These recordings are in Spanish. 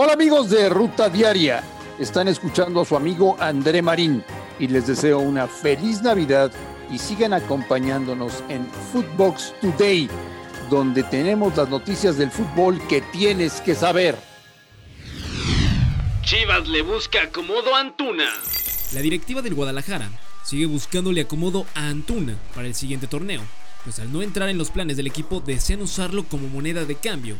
Hola amigos de Ruta Diaria, están escuchando a su amigo André Marín y les deseo una feliz Navidad y sigan acompañándonos en Footbox Today, donde tenemos las noticias del fútbol que tienes que saber. Chivas le busca acomodo a Antuna. La directiva del Guadalajara sigue buscándole acomodo a Antuna para el siguiente torneo, pues al no entrar en los planes del equipo desean usarlo como moneda de cambio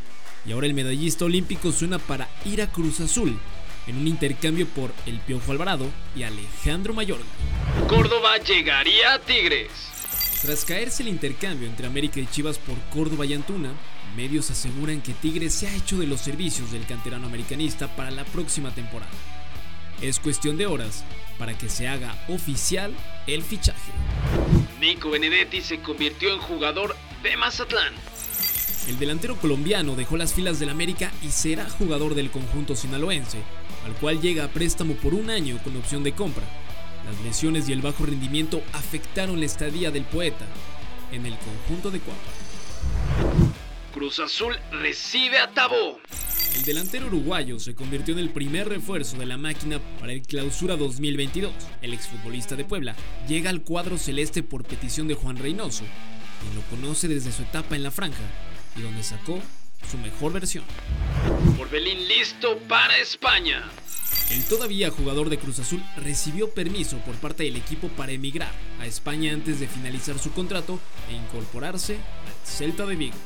y ahora el medallista olímpico suena para ir a Cruz Azul, en un intercambio por El Piojo Alvarado y Alejandro Mayorga. Córdoba llegaría a Tigres. Tras caerse el intercambio entre América y Chivas por Córdoba y Antuna, medios aseguran que Tigres se ha hecho de los servicios del canterano americanista para la próxima temporada. Es cuestión de horas para que se haga oficial el fichaje. Nico Benedetti se convirtió en jugador de Mazatlán. El delantero colombiano dejó las filas del América y será jugador del conjunto sinaloense, al cual llega a préstamo por un año con opción de compra. Las lesiones y el bajo rendimiento afectaron la estadía del poeta en el conjunto de Cuapa. Cruz Azul recibe a Tabó. El delantero uruguayo se convirtió en el primer refuerzo de la máquina para el Clausura 2022. El exfutbolista de Puebla llega al cuadro celeste por petición de Juan Reynoso, quien lo conoce desde su etapa en la franja y donde sacó su mejor versión. Orbelín listo para España. El todavía jugador de Cruz Azul recibió permiso por parte del equipo para emigrar a España antes de finalizar su contrato e incorporarse al Celta de Vigo.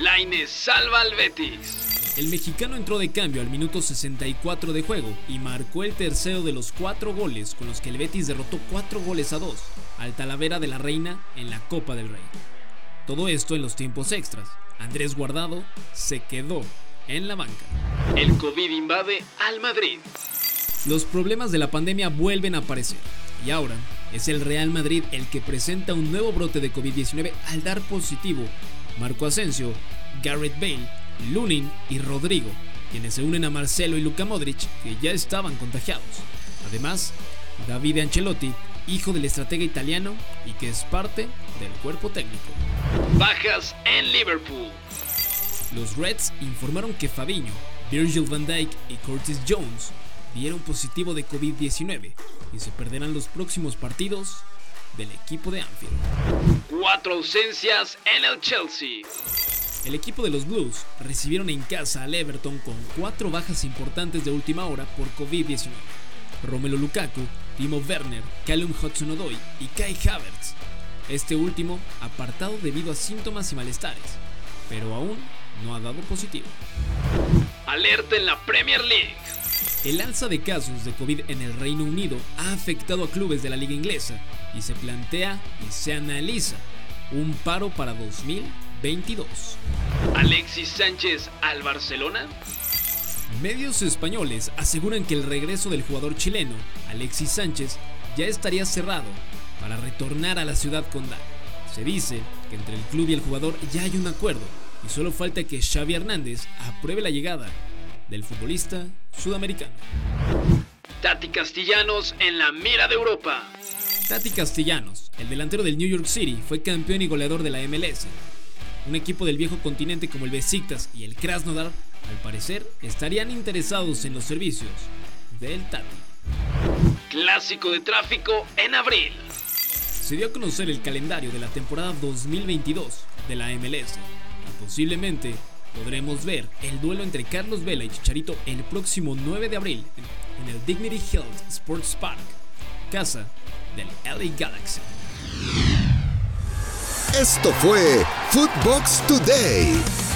Laine salva al Betis. El mexicano entró de cambio al minuto 64 de juego y marcó el tercero de los cuatro goles con los que el Betis derrotó cuatro goles a dos al Talavera de la Reina en la Copa del Rey. Todo esto en los tiempos extras. Andrés Guardado se quedó en la banca. El COVID invade al Madrid. Los problemas de la pandemia vuelven a aparecer y ahora es el Real Madrid el que presenta un nuevo brote de COVID-19 al dar positivo Marco Asensio, Garrett Bale, Lunin y Rodrigo, quienes se unen a Marcelo y Luka Modric que ya estaban contagiados. Además, Davide Ancelotti hijo del estratega italiano y que es parte del cuerpo técnico. Bajas en Liverpool. Los Reds informaron que Fabiño, Virgil van Dijk y Curtis Jones dieron positivo de COVID-19 y se perderán los próximos partidos del equipo de Anfield. Cuatro ausencias en el Chelsea. El equipo de los Blues recibieron en casa al Everton con cuatro bajas importantes de última hora por COVID-19. Romelo Lukaku Timo Werner, Callum Hudson-Odoi y Kai Havertz. Este último apartado debido a síntomas y malestares, pero aún no ha dado positivo. Alerta en la Premier League. El alza de casos de COVID en el Reino Unido ha afectado a clubes de la liga inglesa y se plantea y se analiza un paro para 2022. Alexis Sánchez al Barcelona. Medios españoles aseguran que el regreso del jugador chileno, Alexis Sánchez, ya estaría cerrado para retornar a la ciudad condal. Se dice que entre el club y el jugador ya hay un acuerdo y solo falta que Xavi Hernández apruebe la llegada del futbolista sudamericano. Tati Castellanos en la mira de Europa. Tati Castellanos, el delantero del New York City, fue campeón y goleador de la MLS. Un equipo del viejo continente como el Besiktas y el Krasnodar al parecer, estarían interesados en los servicios del Tati. Clásico de tráfico en abril. Se dio a conocer el calendario de la temporada 2022 de la MLS y posiblemente podremos ver el duelo entre Carlos Vela y Chicharito el próximo 9 de abril en el Dignity Health Sports Park, casa del LA Galaxy. Esto fue Footbox Today.